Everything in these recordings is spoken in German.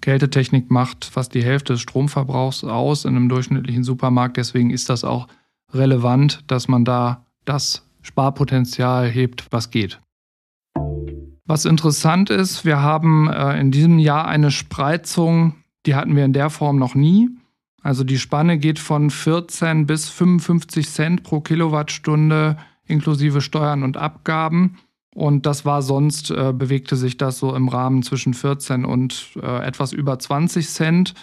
Kältetechnik macht fast die Hälfte des Stromverbrauchs aus in einem durchschnittlichen Supermarkt. Deswegen ist das auch relevant, dass man da das Sparpotenzial hebt, was geht. Was interessant ist, wir haben äh, in diesem Jahr eine Spreizung, die hatten wir in der Form noch nie. Also die Spanne geht von 14 bis 55 Cent pro Kilowattstunde inklusive Steuern und Abgaben. Und das war sonst, äh, bewegte sich das so im Rahmen zwischen 14 und äh, etwas über 20 Cent.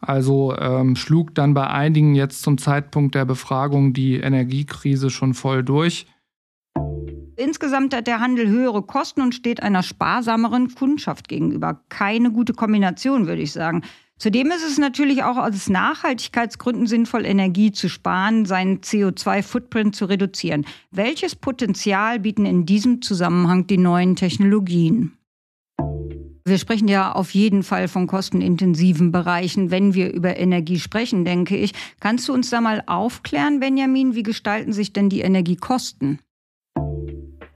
Also ähm, schlug dann bei einigen jetzt zum Zeitpunkt der Befragung die Energiekrise schon voll durch. Insgesamt hat der Handel höhere Kosten und steht einer sparsameren Kundschaft gegenüber. Keine gute Kombination, würde ich sagen. Zudem ist es natürlich auch aus Nachhaltigkeitsgründen sinnvoll, Energie zu sparen, seinen CO2-Footprint zu reduzieren. Welches Potenzial bieten in diesem Zusammenhang die neuen Technologien? Wir sprechen ja auf jeden Fall von kostenintensiven Bereichen, wenn wir über Energie sprechen, denke ich. Kannst du uns da mal aufklären, Benjamin, wie gestalten sich denn die Energiekosten?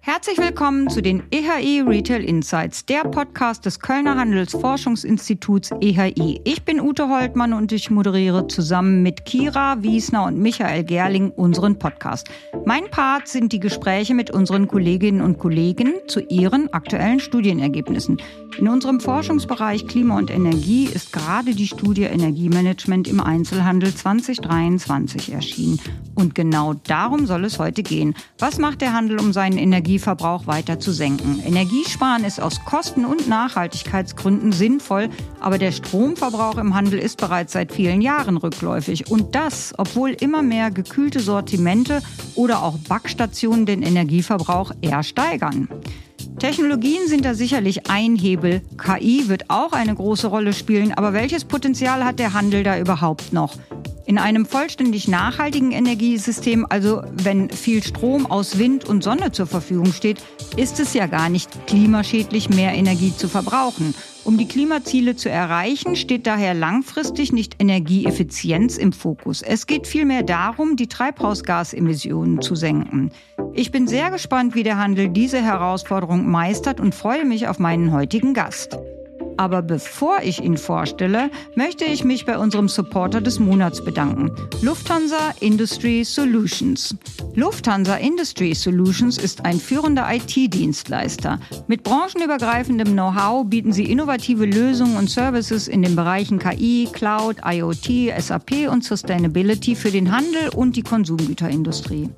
Herzlich willkommen zu den EHI Retail Insights, der Podcast des Kölner Handelsforschungsinstituts EHI. Ich bin Ute Holtmann und ich moderiere zusammen mit Kira Wiesner und Michael Gerling unseren Podcast. Mein Part sind die Gespräche mit unseren Kolleginnen und Kollegen zu ihren aktuellen Studienergebnissen. In unserem Forschungsbereich Klima und Energie ist gerade die Studie Energiemanagement im Einzelhandel 2023 erschienen. Und genau darum soll es heute gehen. Was macht der Handel, um seinen Energieverbrauch weiter zu senken? Energiesparen ist aus Kosten- und Nachhaltigkeitsgründen sinnvoll, aber der Stromverbrauch im Handel ist bereits seit vielen Jahren rückläufig. Und das, obwohl immer mehr gekühlte Sortimente oder auch Backstationen den Energieverbrauch eher steigern. Technologien sind da sicherlich ein Hebel. KI wird auch eine große Rolle spielen, aber welches Potenzial hat der Handel da überhaupt noch? In einem vollständig nachhaltigen Energiesystem, also wenn viel Strom aus Wind und Sonne zur Verfügung steht, ist es ja gar nicht klimaschädlich, mehr Energie zu verbrauchen. Um die Klimaziele zu erreichen, steht daher langfristig nicht Energieeffizienz im Fokus. Es geht vielmehr darum, die Treibhausgasemissionen zu senken. Ich bin sehr gespannt, wie der Handel diese Herausforderung meistert und freue mich auf meinen heutigen Gast. Aber bevor ich ihn vorstelle, möchte ich mich bei unserem Supporter des Monats bedanken. Lufthansa Industry Solutions. Lufthansa Industry Solutions ist ein führender IT-Dienstleister. Mit branchenübergreifendem Know-how bieten sie innovative Lösungen und Services in den Bereichen KI, Cloud, IoT, SAP und Sustainability für den Handel und die Konsumgüterindustrie.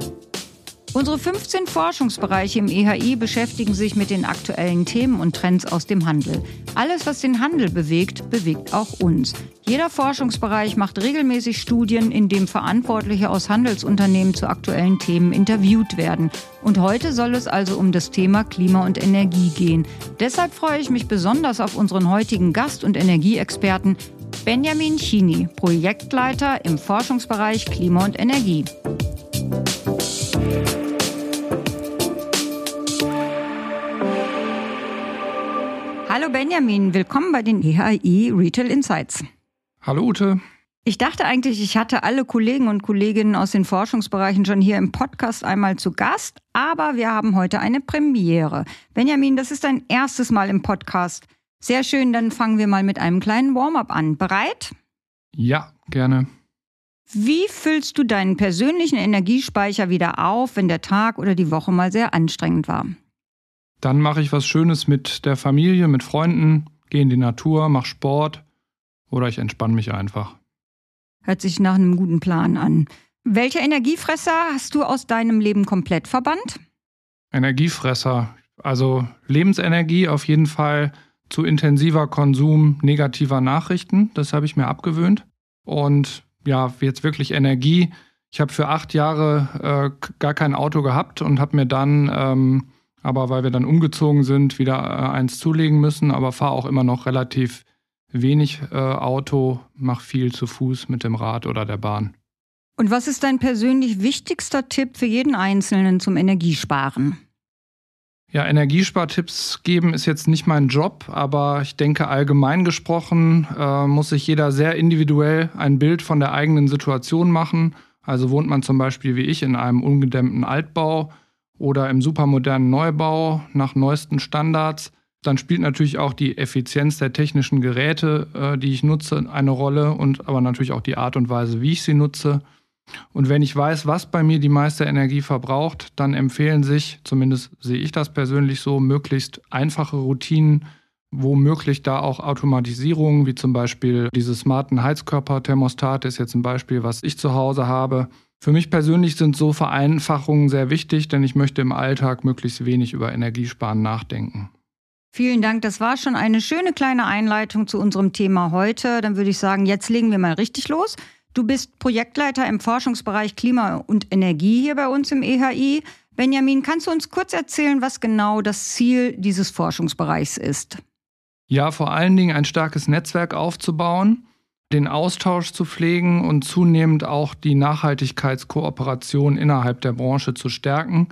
Unsere 15 Forschungsbereiche im EHI beschäftigen sich mit den aktuellen Themen und Trends aus dem Handel. Alles, was den Handel bewegt, bewegt auch uns. Jeder Forschungsbereich macht regelmäßig Studien, in denen Verantwortliche aus Handelsunternehmen zu aktuellen Themen interviewt werden. Und heute soll es also um das Thema Klima und Energie gehen. Deshalb freue ich mich besonders auf unseren heutigen Gast und Energieexperten Benjamin Chini, Projektleiter im Forschungsbereich Klima und Energie. Hallo Benjamin, willkommen bei den EHI Retail Insights. Hallo Ute. Ich dachte eigentlich, ich hatte alle Kollegen und Kolleginnen aus den Forschungsbereichen schon hier im Podcast einmal zu Gast, aber wir haben heute eine Premiere. Benjamin, das ist dein erstes Mal im Podcast. Sehr schön, dann fangen wir mal mit einem kleinen Warm-up an. Bereit? Ja, gerne. Wie füllst du deinen persönlichen Energiespeicher wieder auf, wenn der Tag oder die Woche mal sehr anstrengend war? Dann mache ich was Schönes mit der Familie, mit Freunden, gehe in die Natur, mache Sport oder ich entspanne mich einfach. Hört sich nach einem guten Plan an. Welche Energiefresser hast du aus deinem Leben komplett verbannt? Energiefresser, also Lebensenergie auf jeden Fall zu intensiver Konsum negativer Nachrichten, das habe ich mir abgewöhnt. Und ja, jetzt wirklich Energie. Ich habe für acht Jahre äh, gar kein Auto gehabt und habe mir dann ähm, aber weil wir dann umgezogen sind, wieder äh, eins zulegen müssen, aber fahre auch immer noch relativ wenig äh, Auto, mache viel zu Fuß mit dem Rad oder der Bahn. Und was ist dein persönlich wichtigster Tipp für jeden Einzelnen zum Energiesparen? Ja, Energiespartipps geben ist jetzt nicht mein Job, aber ich denke allgemein gesprochen äh, muss sich jeder sehr individuell ein Bild von der eigenen Situation machen. Also wohnt man zum Beispiel wie ich in einem ungedämmten Altbau, oder im supermodernen Neubau nach neuesten Standards, Dann spielt natürlich auch die Effizienz der technischen Geräte, äh, die ich nutze, eine Rolle und aber natürlich auch die Art und Weise, wie ich sie nutze. Und wenn ich weiß, was bei mir die meiste Energie verbraucht, dann empfehlen sich, zumindest sehe ich das persönlich so, möglichst einfache Routinen, womöglich da auch Automatisierungen, wie zum Beispiel diese smarten Heizkörperthermostate ist jetzt ein Beispiel, was ich zu Hause habe. Für mich persönlich sind so Vereinfachungen sehr wichtig, denn ich möchte im Alltag möglichst wenig über Energiesparen nachdenken. Vielen Dank. Das war schon eine schöne kleine Einleitung zu unserem Thema heute. Dann würde ich sagen, jetzt legen wir mal richtig los. Du bist Projektleiter im Forschungsbereich Klima und Energie hier bei uns im EHI. Benjamin, kannst du uns kurz erzählen, was genau das Ziel dieses Forschungsbereichs ist? Ja, vor allen Dingen ein starkes Netzwerk aufzubauen, den Austausch zu pflegen und zunehmend auch die Nachhaltigkeitskooperation innerhalb der Branche zu stärken.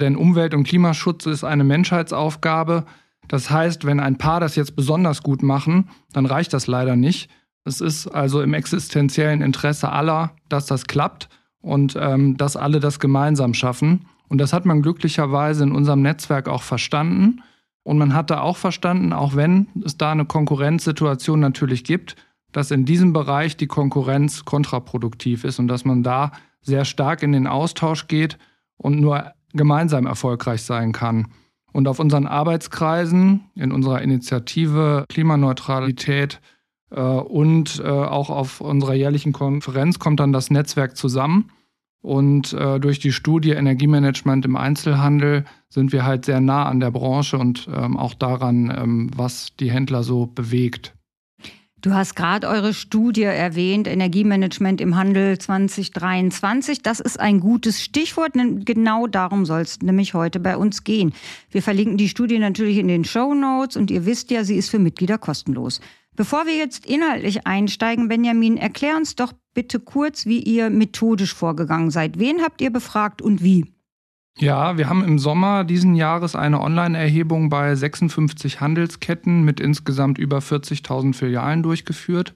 Denn Umwelt- und Klimaschutz ist eine Menschheitsaufgabe. Das heißt, wenn ein Paar das jetzt besonders gut machen, dann reicht das leider nicht. Es ist also im existenziellen Interesse aller, dass das klappt und ähm, dass alle das gemeinsam schaffen. Und das hat man glücklicherweise in unserem Netzwerk auch verstanden. Und man hat da auch verstanden, auch wenn es da eine Konkurrenzsituation natürlich gibt, dass in diesem Bereich die Konkurrenz kontraproduktiv ist und dass man da sehr stark in den Austausch geht und nur gemeinsam erfolgreich sein kann. Und auf unseren Arbeitskreisen, in unserer Initiative Klimaneutralität äh, und äh, auch auf unserer jährlichen Konferenz kommt dann das Netzwerk zusammen. Und äh, durch die Studie Energiemanagement im Einzelhandel sind wir halt sehr nah an der Branche und ähm, auch daran, ähm, was die Händler so bewegt. Du hast gerade eure Studie erwähnt, Energiemanagement im Handel 2023. Das ist ein gutes Stichwort. Genau darum soll es nämlich heute bei uns gehen. Wir verlinken die Studie natürlich in den Show Notes und ihr wisst ja, sie ist für Mitglieder kostenlos. Bevor wir jetzt inhaltlich einsteigen, Benjamin, erklär uns doch bitte kurz, wie ihr methodisch vorgegangen seid. Wen habt ihr befragt und wie? Ja, wir haben im Sommer diesen Jahres eine Online-Erhebung bei 56 Handelsketten mit insgesamt über 40.000 Filialen durchgeführt.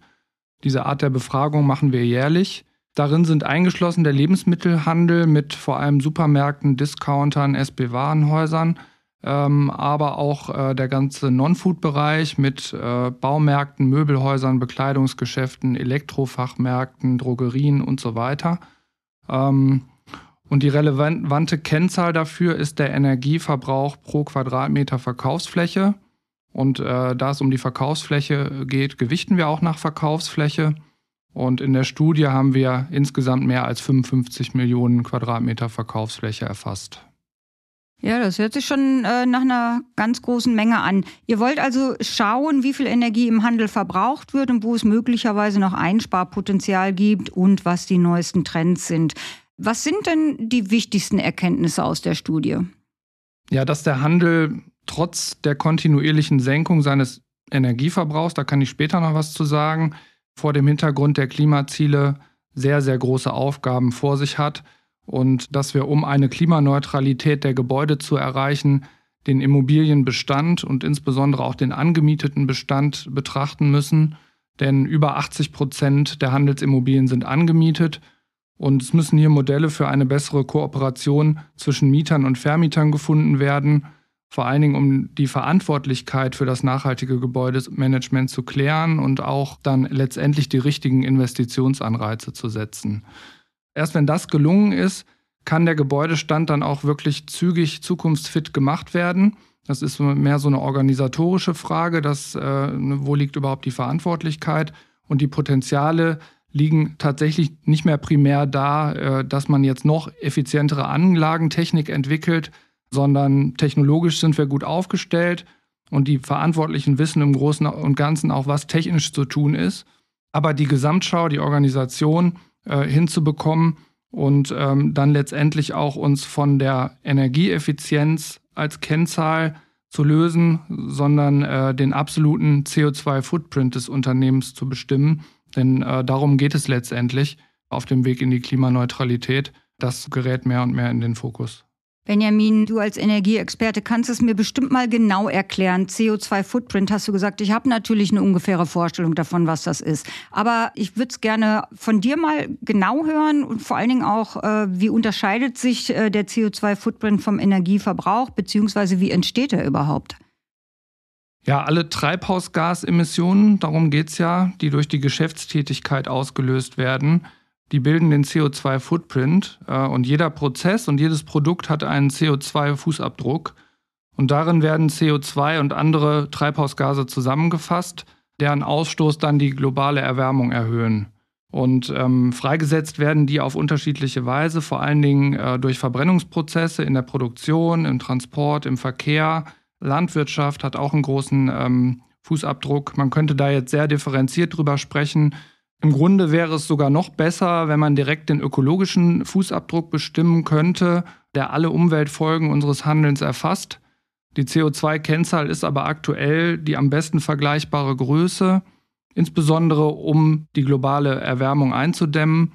Diese Art der Befragung machen wir jährlich. Darin sind eingeschlossen der Lebensmittelhandel mit vor allem Supermärkten, Discountern, SB-Warenhäusern, ähm, aber auch äh, der ganze Non-Food-Bereich mit äh, Baumärkten, Möbelhäusern, Bekleidungsgeschäften, Elektrofachmärkten, Drogerien und so weiter. Ähm, und die relevante Kennzahl dafür ist der Energieverbrauch pro Quadratmeter Verkaufsfläche. Und äh, da es um die Verkaufsfläche geht, gewichten wir auch nach Verkaufsfläche. Und in der Studie haben wir insgesamt mehr als 55 Millionen Quadratmeter Verkaufsfläche erfasst. Ja, das hört sich schon äh, nach einer ganz großen Menge an. Ihr wollt also schauen, wie viel Energie im Handel verbraucht wird und wo es möglicherweise noch Einsparpotenzial gibt und was die neuesten Trends sind. Was sind denn die wichtigsten Erkenntnisse aus der Studie? Ja, dass der Handel trotz der kontinuierlichen Senkung seines Energieverbrauchs, da kann ich später noch was zu sagen, vor dem Hintergrund der Klimaziele sehr, sehr große Aufgaben vor sich hat und dass wir, um eine Klimaneutralität der Gebäude zu erreichen, den Immobilienbestand und insbesondere auch den angemieteten Bestand betrachten müssen. Denn über 80 Prozent der Handelsimmobilien sind angemietet und es müssen hier Modelle für eine bessere Kooperation zwischen Mietern und Vermietern gefunden werden, vor allen Dingen um die Verantwortlichkeit für das nachhaltige Gebäudemanagement zu klären und auch dann letztendlich die richtigen Investitionsanreize zu setzen. Erst wenn das gelungen ist, kann der Gebäudestand dann auch wirklich zügig zukunftsfit gemacht werden. Das ist mehr so eine organisatorische Frage, dass, äh, wo liegt überhaupt die Verantwortlichkeit und die Potenziale liegen tatsächlich nicht mehr primär da, äh, dass man jetzt noch effizientere Anlagentechnik entwickelt, sondern technologisch sind wir gut aufgestellt und die Verantwortlichen wissen im Großen und Ganzen auch, was technisch zu tun ist. Aber die Gesamtschau, die Organisation äh, hinzubekommen und ähm, dann letztendlich auch uns von der Energieeffizienz als Kennzahl zu lösen, sondern äh, den absoluten CO2-Footprint des Unternehmens zu bestimmen denn äh, darum geht es letztendlich auf dem Weg in die Klimaneutralität. Das gerät mehr und mehr in den Fokus. Benjamin, du als Energieexperte kannst es mir bestimmt mal genau erklären. CO2-Footprint hast du gesagt. Ich habe natürlich eine ungefähre Vorstellung davon, was das ist. Aber ich würde es gerne von dir mal genau hören und vor allen Dingen auch, äh, wie unterscheidet sich äh, der CO2-Footprint vom Energieverbrauch, beziehungsweise wie entsteht er überhaupt? Ja, alle Treibhausgasemissionen, darum geht es ja, die durch die Geschäftstätigkeit ausgelöst werden, die bilden den CO2-Footprint äh, und jeder Prozess und jedes Produkt hat einen CO2-Fußabdruck. Und darin werden CO2 und andere Treibhausgase zusammengefasst, deren Ausstoß dann die globale Erwärmung erhöhen. Und ähm, freigesetzt werden die auf unterschiedliche Weise, vor allen Dingen äh, durch Verbrennungsprozesse in der Produktion, im Transport, im Verkehr, Landwirtschaft hat auch einen großen ähm, Fußabdruck. Man könnte da jetzt sehr differenziert drüber sprechen. Im Grunde wäre es sogar noch besser, wenn man direkt den ökologischen Fußabdruck bestimmen könnte, der alle Umweltfolgen unseres Handelns erfasst. Die CO2-Kennzahl ist aber aktuell die am besten vergleichbare Größe, insbesondere um die globale Erwärmung einzudämmen.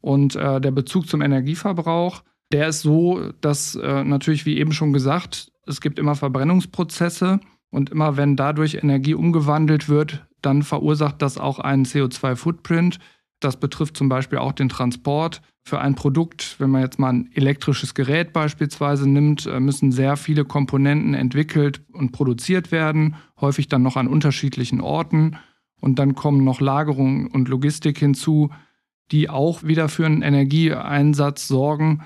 Und äh, der Bezug zum Energieverbrauch, der ist so, dass äh, natürlich, wie eben schon gesagt, es gibt immer Verbrennungsprozesse und immer wenn dadurch Energie umgewandelt wird, dann verursacht das auch einen CO2-Footprint. Das betrifft zum Beispiel auch den Transport. Für ein Produkt, wenn man jetzt mal ein elektrisches Gerät beispielsweise nimmt, äh, müssen sehr viele Komponenten entwickelt und produziert werden, häufig dann noch an unterschiedlichen Orten. Und dann kommen noch Lagerung und Logistik hinzu, die auch wieder für einen Energieeinsatz sorgen.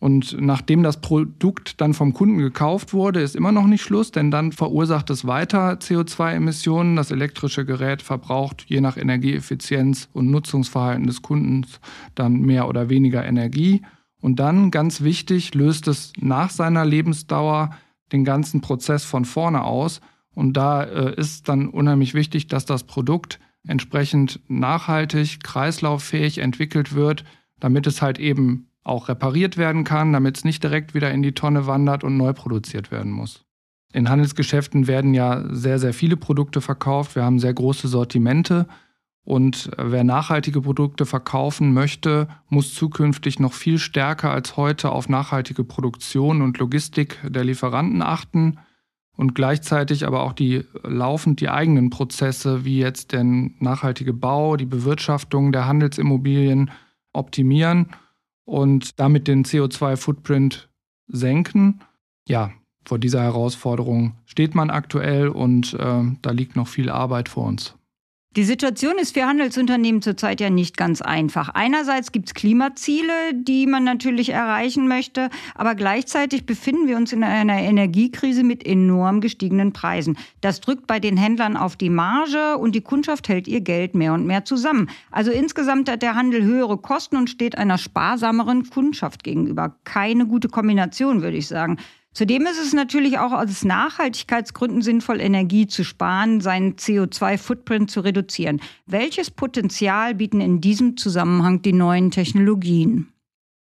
Und nachdem das Produkt dann vom Kunden gekauft wurde, ist immer noch nicht Schluss, denn dann verursacht es weiter CO2-Emissionen. Das elektrische Gerät verbraucht je nach Energieeffizienz und Nutzungsverhalten des Kundens dann mehr oder weniger Energie. Und dann, ganz wichtig, löst es nach seiner Lebensdauer den ganzen Prozess von vorne aus. Und da äh, ist dann unheimlich wichtig, dass das Produkt entsprechend nachhaltig, kreislauffähig entwickelt wird, damit es halt eben auch repariert werden kann, damit es nicht direkt wieder in die Tonne wandert und neu produziert werden muss. In Handelsgeschäften werden ja sehr, sehr viele Produkte verkauft. Wir haben sehr große Sortimente. Und wer nachhaltige Produkte verkaufen möchte, muss zukünftig noch viel stärker als heute auf nachhaltige Produktion und Logistik der Lieferanten achten und gleichzeitig aber auch die laufend die eigenen Prozesse wie jetzt den nachhaltige Bau, die Bewirtschaftung der Handelsimmobilien optimieren und damit den CO2-Footprint senken. Ja, vor dieser Herausforderung steht man aktuell und äh, da liegt noch viel Arbeit vor uns. Die Situation ist für Handelsunternehmen zurzeit ja nicht ganz einfach. Einerseits gibt es Klimaziele, die man natürlich erreichen möchte, aber gleichzeitig befinden wir uns in einer Energiekrise mit enorm gestiegenen Preisen. Das drückt bei den Händlern auf die Marge und die Kundschaft hält ihr Geld mehr und mehr zusammen. Also insgesamt hat der Handel höhere Kosten und steht einer sparsameren Kundschaft gegenüber. Keine gute Kombination, würde ich sagen. Zudem ist es natürlich auch aus Nachhaltigkeitsgründen sinnvoll, Energie zu sparen, seinen CO2-Footprint zu reduzieren. Welches Potenzial bieten in diesem Zusammenhang die neuen Technologien?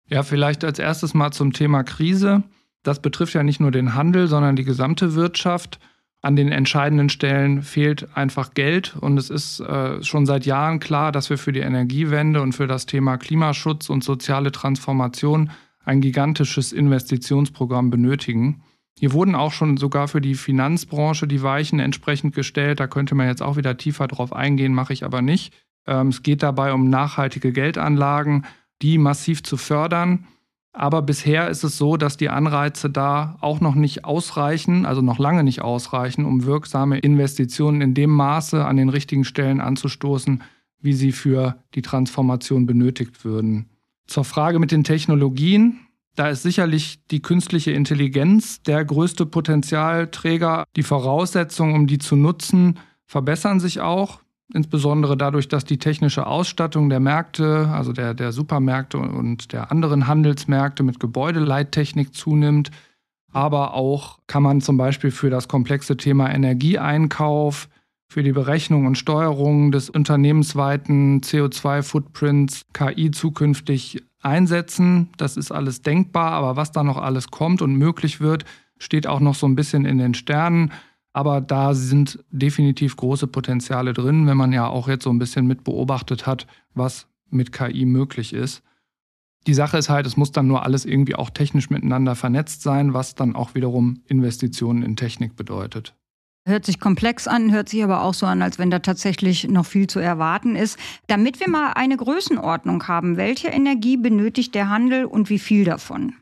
Ja, vielleicht als erstes mal zum Thema Krise. Das betrifft ja nicht nur den Handel, sondern die gesamte Wirtschaft. An den entscheidenden Stellen fehlt einfach Geld und es ist äh, schon seit Jahren klar, dass wir für die Energiewende und für das Thema Klimaschutz und soziale Transformation ein gigantisches Investitionsprogramm benötigen. Hier wurden auch schon sogar für die Finanzbranche die Weichen entsprechend gestellt. Da könnte man jetzt auch wieder tiefer drauf eingehen, mache ich aber nicht. Ähm, es geht dabei um nachhaltige Geldanlagen, die massiv zu fördern. Aber bisher ist es so, dass die Anreize da auch noch nicht ausreichen, also noch lange nicht ausreichen, um wirksame Investitionen in dem Maße an den richtigen Stellen anzustoßen, wie sie für die Transformation benötigt würden. Zur Frage mit den Technologien. Da ist sicherlich die künstliche Intelligenz der größte Potenzialträger. Die Voraussetzungen, um die zu nutzen, verbessern sich auch. Insbesondere dadurch, dass die technische Ausstattung der Märkte, also der, der Supermärkte und der anderen Handelsmärkte mit Gebäudeleittechnik zunimmt. Aber auch kann man zum Beispiel für das komplexe Thema Energieeinkauf, für die Berechnung und Steuerung des unternehmensweiten CO2-Footprints KI zukünftig einsetzen. Das ist alles denkbar, aber was da noch alles kommt und möglich wird, steht auch noch so ein bisschen in den Sternen. Aber da sind definitiv große Potenziale drin, wenn man ja auch jetzt so ein bisschen mit beobachtet hat, was mit KI möglich ist. Die Sache ist halt, es muss dann nur alles irgendwie auch technisch miteinander vernetzt sein, was dann auch wiederum Investitionen in Technik bedeutet. Hört sich komplex an, hört sich aber auch so an, als wenn da tatsächlich noch viel zu erwarten ist. Damit wir mal eine Größenordnung haben, welche Energie benötigt der Handel und wie viel davon?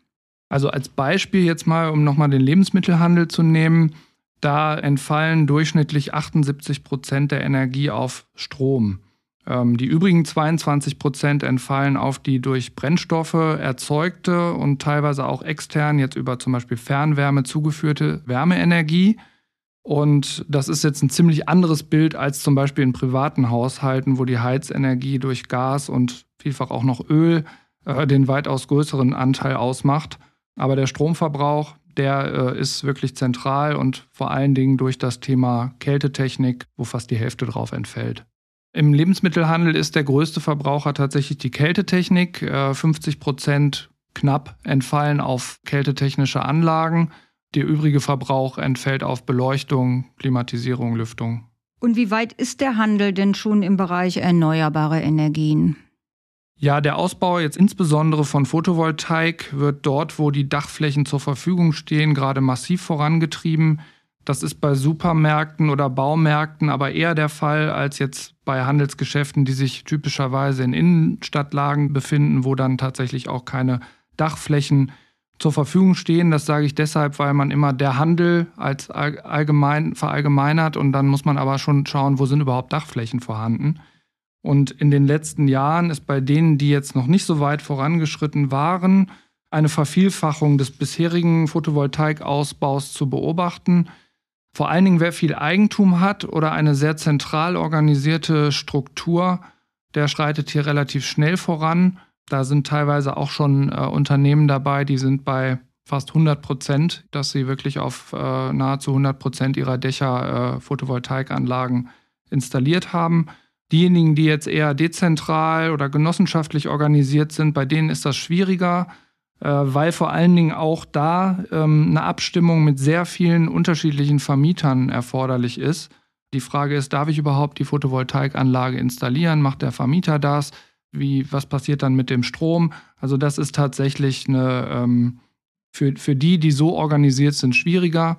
Also als Beispiel jetzt mal, um nochmal den Lebensmittelhandel zu nehmen, Da entfallen durchschnittlich 78 Prozent der Energie auf Strom. Ähm, die übrigen 22 Prozent entfallen auf die durch Brennstoffe erzeugte und teilweise auch extern, jetzt über zum Beispiel Fernwärme zugeführte Wärmeenergie. Und das ist jetzt ein ziemlich anderes Bild als zum Beispiel in privaten Haushalten, wo die Heizenergie durch Gas und vielfach auch noch Öl äh, den weitaus größeren Anteil ausmacht. Aber der Stromverbrauch, der äh, ist wirklich zentral und vor allen Dingen durch das Thema Kältetechnik, wo fast die Hälfte drauf entfällt. Im Lebensmittelhandel ist der größte Verbraucher tatsächlich die Kältetechnik. 50 äh, Prozent knapp entfallen auf kältetechnische Anlagen. Der übrige Verbrauch entfällt auf Beleuchtung, Klimatisierung, Lüftung. Und wie weit ist der Handel denn schon im Bereich erneuerbare Energien? Ja, der Ausbau jetzt insbesondere von Photovoltaik wird dort, wo die Dachflächen zur Verfügung stehen, gerade massiv vorangetrieben. Das ist bei Supermärkten oder Baumärkten aber eher der Fall als jetzt bei Handelsgeschäften, die sich typischerweise in Innenstadtlagen befinden, wo dann tatsächlich auch keine Dachflächen zur Verfügung stehen. Das sage ich deshalb, weil man immer der Handel als allgemein verallgemeinert und dann muss man aber schon schauen, wo sind überhaupt Dachflächen vorhanden. Und in den letzten Jahren ist bei denen, die jetzt noch nicht so weit vorangeschritten waren, eine Vervielfachung des bisherigen Photovoltaikausbaus zu beobachten. Vor allen Dingen, wer viel Eigentum hat oder eine sehr zentral organisierte Struktur, der schreitet hier relativ schnell voran. Da sind teilweise auch schon äh, Unternehmen dabei, die sind bei fast 100 Prozent, dass sie wirklich auf äh, nahezu 100 Prozent ihrer Dächer äh, Photovoltaikanlagen installiert haben. Diejenigen, die jetzt eher dezentral oder genossenschaftlich organisiert sind, bei denen ist das schwieriger, äh, weil vor allen Dingen auch da ähm, eine Abstimmung mit sehr vielen unterschiedlichen Vermietern erforderlich ist. Die Frage ist, darf ich überhaupt die Photovoltaikanlage installieren? Macht der Vermieter das? Wie, was passiert dann mit dem Strom? Also das ist tatsächlich eine, ähm, für, für die, die so organisiert sind, schwieriger.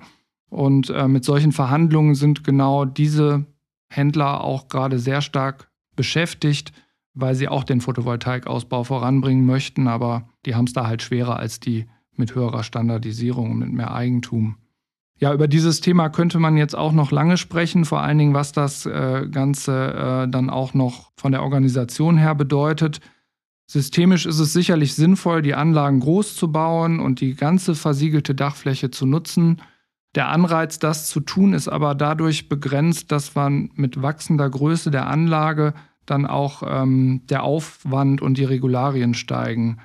Und äh, mit solchen Verhandlungen sind genau diese Händler auch gerade sehr stark beschäftigt, weil sie auch den Photovoltaikausbau voranbringen möchten, aber die haben es da halt schwerer als die mit höherer Standardisierung und mit mehr Eigentum. Ja, über dieses Thema könnte man jetzt auch noch lange sprechen, vor allen Dingen, was das äh, Ganze äh, dann auch noch von der Organisation her bedeutet. Systemisch ist es sicherlich sinnvoll, die Anlagen groß zu bauen und die ganze versiegelte Dachfläche zu nutzen. Der Anreiz, das zu tun, ist aber dadurch begrenzt, dass man mit wachsender Größe der Anlage dann auch ähm, der Aufwand und die Regularien steigen.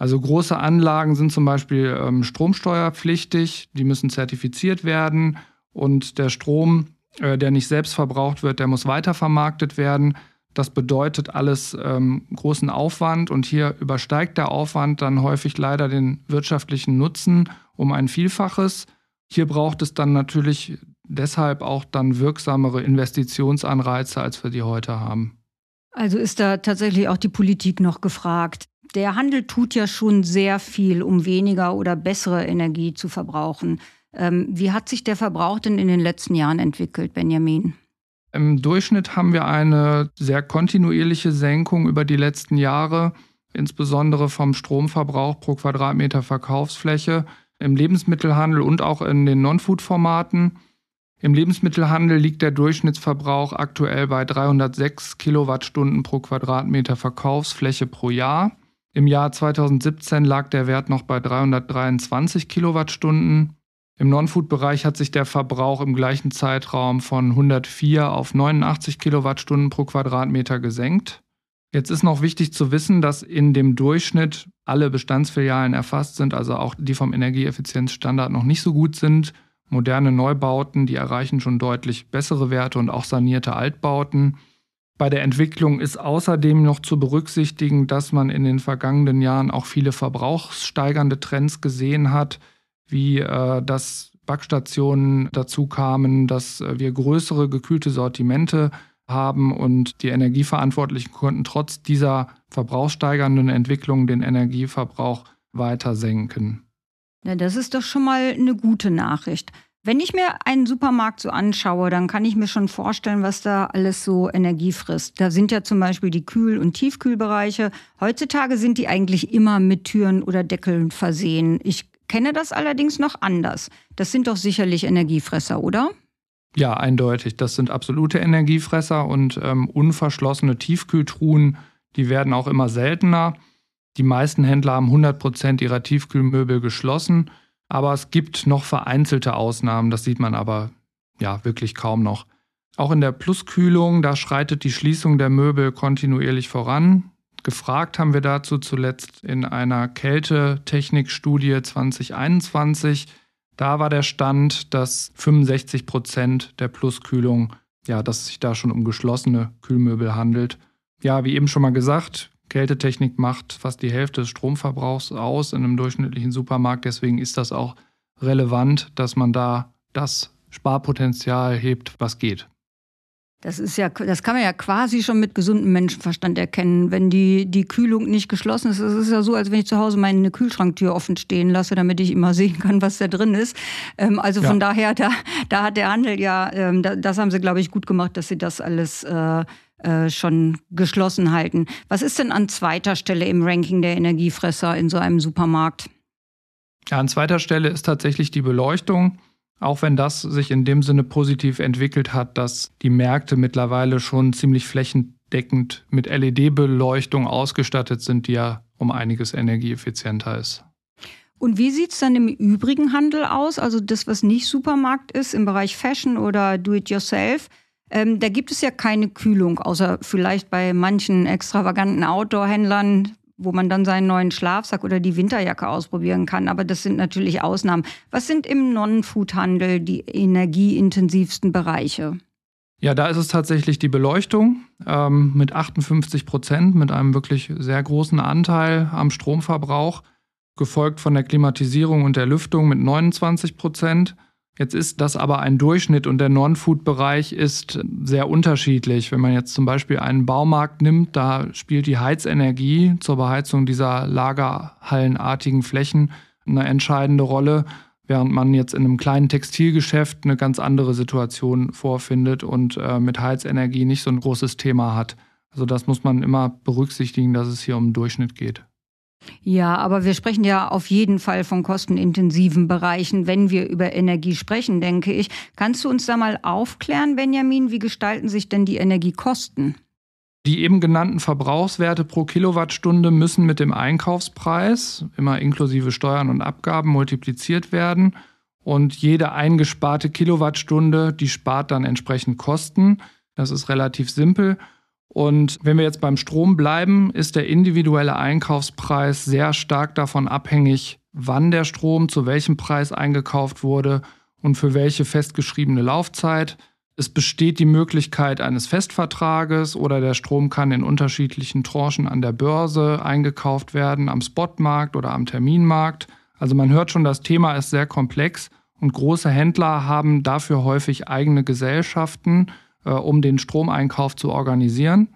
Also große Anlagen sind zum Beispiel ähm, stromsteuerpflichtig, die müssen zertifiziert werden und der Strom, äh, der nicht selbst verbraucht wird, der muss weitervermarktet werden. Das bedeutet alles ähm, großen Aufwand und hier übersteigt der Aufwand dann häufig leider den wirtschaftlichen Nutzen um ein Vielfaches. Hier braucht es dann natürlich deshalb auch dann wirksamere Investitionsanreize, als wir die heute haben. Also ist da tatsächlich auch die Politik noch gefragt. Der Handel tut ja schon sehr viel, um weniger oder bessere Energie zu verbrauchen. Ähm, wie hat sich der Verbrauch denn in den letzten Jahren entwickelt, Benjamin? Im Durchschnitt haben wir eine sehr kontinuierliche Senkung über die letzten Jahre, insbesondere vom Stromverbrauch pro Quadratmeter Verkaufsfläche im Lebensmittelhandel und auch in den Non-Food-Formaten. Im Lebensmittelhandel liegt der Durchschnittsverbrauch aktuell bei 306 Kilowattstunden pro Quadratmeter Verkaufsfläche pro Jahr. Im Jahr 2017 lag der Wert noch bei 323 Kilowattstunden. Im Non-Food-Bereich hat sich der Verbrauch im gleichen Zeitraum von 104 auf 89 Kilowattstunden pro Quadratmeter gesenkt. Jetzt ist noch wichtig zu wissen, dass in dem Durchschnitt alle Bestandsfilialen erfasst sind, also auch die vom Energieeffizienzstandard noch nicht so gut sind. Moderne Neubauten, die erreichen schon deutlich bessere Werte und auch sanierte Altbauten. Bei der Entwicklung ist außerdem noch zu berücksichtigen, dass man in den vergangenen Jahren auch viele verbrauchssteigernde Trends gesehen hat, wie äh, dass Backstationen dazu kamen, dass äh, wir größere gekühlte Sortimente haben und die Energieverantwortlichen konnten trotz dieser verbrauchssteigernden Entwicklung den Energieverbrauch weiter senken. Ja, das ist doch schon mal eine gute Nachricht. Wenn ich mir einen Supermarkt so anschaue, dann kann ich mir schon vorstellen, was da alles so Energie frisst. Da sind ja zum Beispiel die Kühl- und Tiefkühlbereiche. Heutzutage sind die eigentlich immer mit Türen oder Deckeln versehen. Ich kenne das allerdings noch anders. Das sind doch sicherlich Energiefresser, oder? Ja, eindeutig. Das sind absolute Energiefresser und ähm, unverschlossene Tiefkühltruhen, die werden auch immer seltener. Die meisten Händler haben 100% ihrer Tiefkühlmöbel geschlossen, aber es gibt noch vereinzelte Ausnahmen, das sieht man aber ja wirklich kaum noch. Auch in der Pluskühlung, da schreitet die Schließung der Möbel kontinuierlich voran. Gefragt haben wir dazu zuletzt in einer Kältetechnikstudie 2021. Da war der Stand, dass 65 Prozent der Pluskühlung, ja, dass sich da schon um geschlossene Kühlmöbel handelt. Ja, wie eben schon mal gesagt, Kältetechnik macht fast die Hälfte des Stromverbrauchs aus in einem durchschnittlichen Supermarkt. Deswegen ist das auch relevant, dass man da das Sparpotenzial hebt, was geht. Das ist ja, das kann man ja quasi schon mit gesundem Menschenverstand erkennen, wenn die, die Kühlung nicht geschlossen ist. Es ist ja so, als wenn ich zu Hause meine Kühlschranktür offen stehen lasse, damit ich immer sehen kann, was da drin ist. Ähm, also ja. von daher, da, da hat der Handel ja, ähm, da, das haben sie, glaube ich, gut gemacht, dass sie das alles äh, äh, schon geschlossen halten. Was ist denn an zweiter Stelle im Ranking der Energiefresser in so einem Supermarkt? Ja, an zweiter Stelle ist tatsächlich die Beleuchtung. Auch wenn das sich in dem Sinne positiv entwickelt hat, dass die Märkte mittlerweile schon ziemlich flächendeckend mit LED-Beleuchtung ausgestattet sind, die ja um einiges energieeffizienter ist. Und wie sieht es dann im übrigen Handel aus? Also das, was nicht Supermarkt ist, im Bereich Fashion oder Do-it-yourself. Ähm, da gibt es ja keine Kühlung, außer vielleicht bei manchen extravaganten Outdoor-Händlern, wo man dann seinen neuen Schlafsack oder die Winterjacke ausprobieren kann. Aber das sind natürlich Ausnahmen. Was sind im Non-Food-Handel die energieintensivsten Bereiche? Ja, da ist es tatsächlich die Beleuchtung ähm, mit 58 Prozent, mit einem wirklich sehr großen Anteil am Stromverbrauch, gefolgt von der Klimatisierung und der Lüftung mit 29 Prozent. Jetzt ist das aber ein Durchschnitt und der Non-Food-Bereich ist sehr unterschiedlich. Wenn man jetzt zum Beispiel einen Baumarkt nimmt, da spielt die Heizenergie zur Beheizung dieser lagerhallenartigen Flächen eine entscheidende Rolle, während man jetzt in einem kleinen Textilgeschäft eine ganz andere Situation vorfindet und äh, mit Heizenergie nicht so ein großes Thema hat. Also das muss man immer berücksichtigen, dass es hier um Durchschnitt geht. Ja, aber wir sprechen ja auf jeden Fall von kostenintensiven Bereichen, wenn wir über Energie sprechen, denke ich. Kannst du uns da mal aufklären, Benjamin, wie gestalten sich denn die Energiekosten? Die eben genannten Verbrauchswerte pro Kilowattstunde müssen mit dem Einkaufspreis, immer inklusive Steuern und Abgaben, multipliziert werden. Und jede eingesparte Kilowattstunde, die spart dann entsprechend Kosten. Das ist relativ simpel. Und wenn wir jetzt beim Strom bleiben, ist der individuelle Einkaufspreis sehr stark davon abhängig, wann der Strom zu welchem Preis eingekauft wurde und für welche festgeschriebene Laufzeit. Es besteht die Möglichkeit eines Festvertrages oder der Strom kann in unterschiedlichen Tranchen an der Börse eingekauft werden, am Spotmarkt oder am Terminmarkt. Also man hört schon, das Thema ist sehr komplex und große Händler haben dafür häufig eigene Gesellschaften äh, um den Stromeinkauf zu organisieren.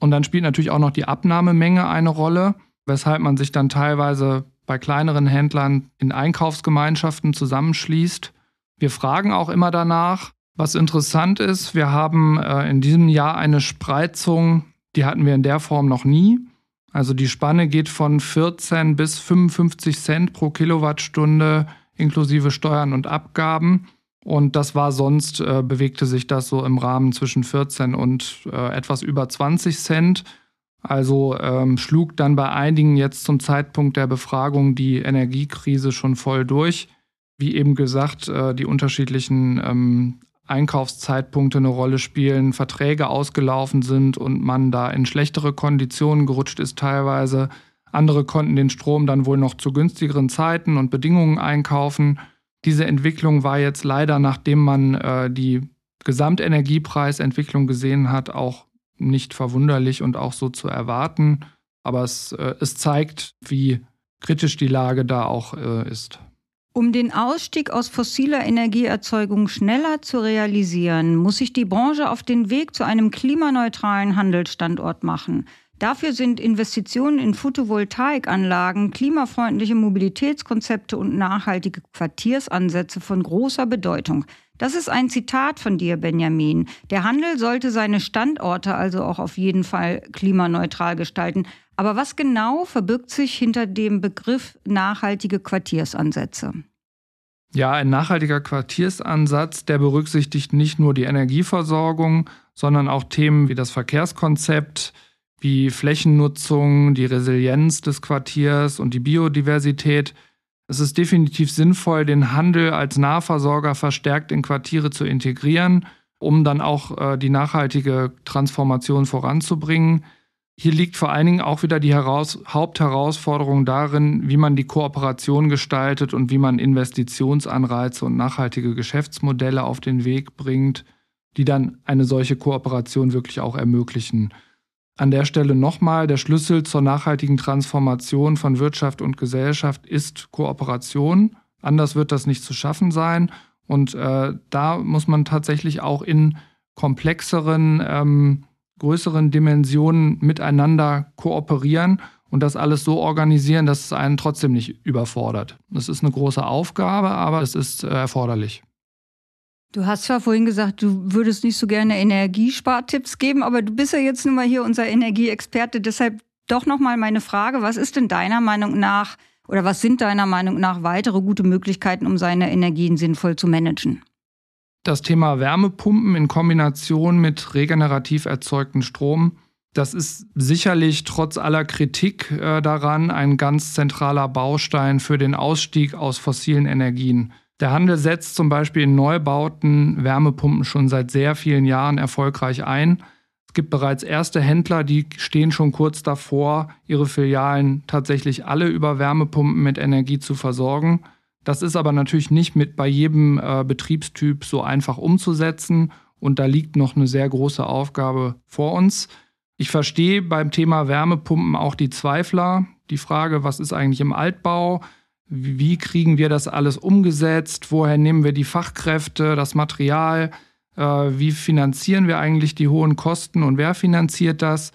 Und dann spielt natürlich auch noch die Abnahmemenge eine Rolle, weshalb man sich dann teilweise bei kleineren Händlern in Einkaufsgemeinschaften zusammenschließt. Wir fragen auch immer danach. Was interessant ist, wir haben äh, in diesem Jahr eine Spreizung, die hatten wir in der Form noch nie. Also die Spanne geht von 14 bis 55 Cent pro Kilowattstunde inklusive Steuern und Abgaben. Und das war sonst, äh, bewegte sich das so im Rahmen zwischen 14 und äh, etwas über 20 Cent. Also ähm, schlug dann bei einigen jetzt zum Zeitpunkt der Befragung die Energiekrise schon voll durch. Wie eben gesagt, äh, die unterschiedlichen ähm, Einkaufszeitpunkte eine Rolle spielen, Verträge ausgelaufen sind und man da in schlechtere Konditionen gerutscht ist teilweise. Andere konnten den Strom dann wohl noch zu günstigeren Zeiten und Bedingungen einkaufen. Diese Entwicklung war jetzt leider, nachdem man äh, die Gesamtenergiepreisentwicklung gesehen hat, auch nicht verwunderlich und auch so zu erwarten. Aber es, äh, es zeigt, wie kritisch die Lage da auch äh, ist. Um den Ausstieg aus fossiler Energieerzeugung schneller zu realisieren, muss sich die Branche auf den Weg zu einem klimaneutralen Handelsstandort machen. Dafür sind Investitionen in Photovoltaikanlagen, klimafreundliche Mobilitätskonzepte und nachhaltige Quartiersansätze von großer Bedeutung. Das ist ein Zitat von dir, Benjamin. Der Handel sollte seine Standorte also auch auf jeden Fall klimaneutral gestalten. Aber was genau verbirgt sich hinter dem Begriff nachhaltige Quartiersansätze? Ja, ein nachhaltiger Quartiersansatz, der berücksichtigt nicht nur die Energieversorgung, sondern auch Themen wie das Verkehrskonzept, wie Flächennutzung, die Resilienz des Quartiers und die Biodiversität. Es ist definitiv sinnvoll, den Handel als Nahversorger verstärkt in Quartiere zu integrieren, um dann auch äh, die nachhaltige Transformation voranzubringen. Hier liegt vor allen Dingen auch wieder die Heraus Hauptherausforderung darin, wie man die Kooperation gestaltet und wie man Investitionsanreize und nachhaltige Geschäftsmodelle auf den Weg bringt, die dann eine solche Kooperation wirklich auch ermöglichen. An der Stelle nochmal, der Schlüssel zur nachhaltigen Transformation von Wirtschaft und Gesellschaft ist Kooperation. Anders wird das nicht zu schaffen sein. Und äh, da muss man tatsächlich auch in komplexeren, ähm, größeren Dimensionen miteinander kooperieren und das alles so organisieren, dass es einen trotzdem nicht überfordert. Das ist eine große Aufgabe, aber es ist äh, erforderlich. Du hast zwar vorhin gesagt, du würdest nicht so gerne Energiespartipps geben, aber du bist ja jetzt nun mal hier unser Energieexperte. Deshalb doch nochmal meine Frage, was ist denn deiner Meinung nach oder was sind deiner Meinung nach weitere gute Möglichkeiten, um seine Energien sinnvoll zu managen? Das Thema Wärmepumpen in Kombination mit regenerativ erzeugten Strom, das ist sicherlich trotz aller Kritik äh, daran ein ganz zentraler Baustein für den Ausstieg aus fossilen Energien. Der Handel setzt zum Beispiel in Neubauten Wärmepumpen schon seit sehr vielen Jahren erfolgreich ein. Es gibt bereits erste Händler, die stehen schon kurz davor, ihre Filialen tatsächlich alle über Wärmepumpen mit Energie zu versorgen. Das ist aber natürlich nicht mit bei jedem äh, Betriebstyp so einfach umzusetzen und da liegt noch eine sehr große Aufgabe vor uns. Ich verstehe beim Thema Wärmepumpen auch die Zweifler, die Frage, was ist eigentlich im Altbau? Wie kriegen wir das alles umgesetzt? Woher nehmen wir die Fachkräfte, das Material? Äh, wie finanzieren wir eigentlich die hohen Kosten und wer finanziert das?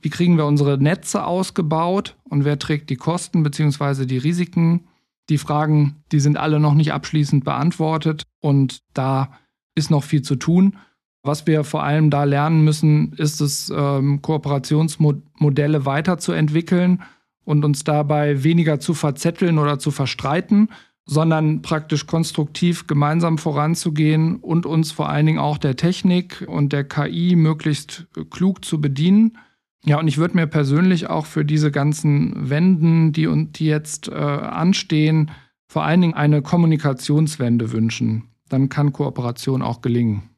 Wie kriegen wir unsere Netze ausgebaut und wer trägt die Kosten bzw. die Risiken? Die Fragen, die sind alle noch nicht abschließend beantwortet und da ist noch viel zu tun. Was wir vor allem da lernen müssen, ist es, ähm, Kooperationsmodelle weiterzuentwickeln und uns dabei weniger zu verzetteln oder zu verstreiten, sondern praktisch konstruktiv gemeinsam voranzugehen und uns vor allen Dingen auch der Technik und der KI möglichst klug zu bedienen. Ja, und ich würde mir persönlich auch für diese ganzen Wenden, die, die jetzt äh, anstehen, vor allen Dingen eine Kommunikationswende wünschen. Dann kann Kooperation auch gelingen.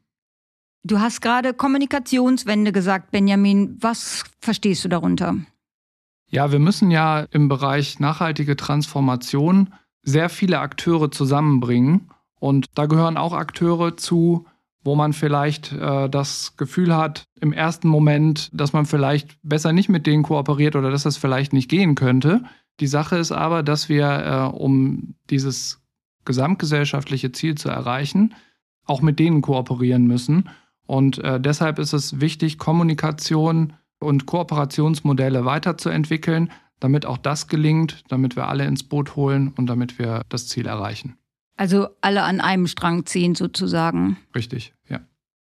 Du hast gerade Kommunikationswende gesagt, Benjamin. Was verstehst du darunter? Ja, wir müssen ja im Bereich nachhaltige Transformation sehr viele Akteure zusammenbringen. Und da gehören auch Akteure zu, wo man vielleicht äh, das Gefühl hat, im ersten Moment, dass man vielleicht besser nicht mit denen kooperiert oder dass das vielleicht nicht gehen könnte. Die Sache ist aber, dass wir, äh, um dieses gesamtgesellschaftliche Ziel zu erreichen, auch mit denen kooperieren müssen. Und äh, deshalb ist es wichtig, Kommunikation und Kooperationsmodelle weiterzuentwickeln, damit auch das gelingt, damit wir alle ins Boot holen und damit wir das Ziel erreichen. Also alle an einem Strang ziehen sozusagen. Richtig, ja.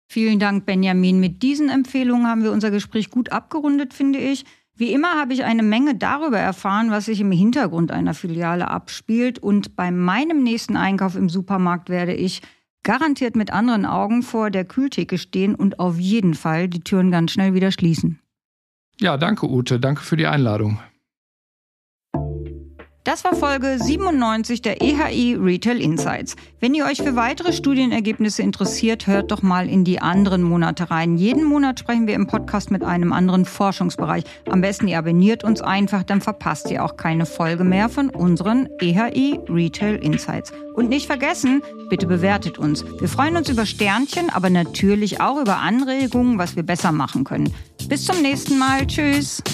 Vielen Dank, Benjamin. Mit diesen Empfehlungen haben wir unser Gespräch gut abgerundet, finde ich. Wie immer habe ich eine Menge darüber erfahren, was sich im Hintergrund einer Filiale abspielt. Und bei meinem nächsten Einkauf im Supermarkt werde ich garantiert mit anderen Augen vor der Kühltheke stehen und auf jeden Fall die Türen ganz schnell wieder schließen. Ja, danke Ute, danke für die Einladung. Das war Folge 97 der EHI Retail Insights. Wenn ihr euch für weitere Studienergebnisse interessiert, hört doch mal in die anderen Monate rein. Jeden Monat sprechen wir im Podcast mit einem anderen Forschungsbereich. Am besten ihr abonniert uns einfach, dann verpasst ihr auch keine Folge mehr von unseren EHI Retail Insights. Und nicht vergessen, bitte bewertet uns. Wir freuen uns über Sternchen, aber natürlich auch über Anregungen, was wir besser machen können. Bis zum nächsten Mal. Tschüss.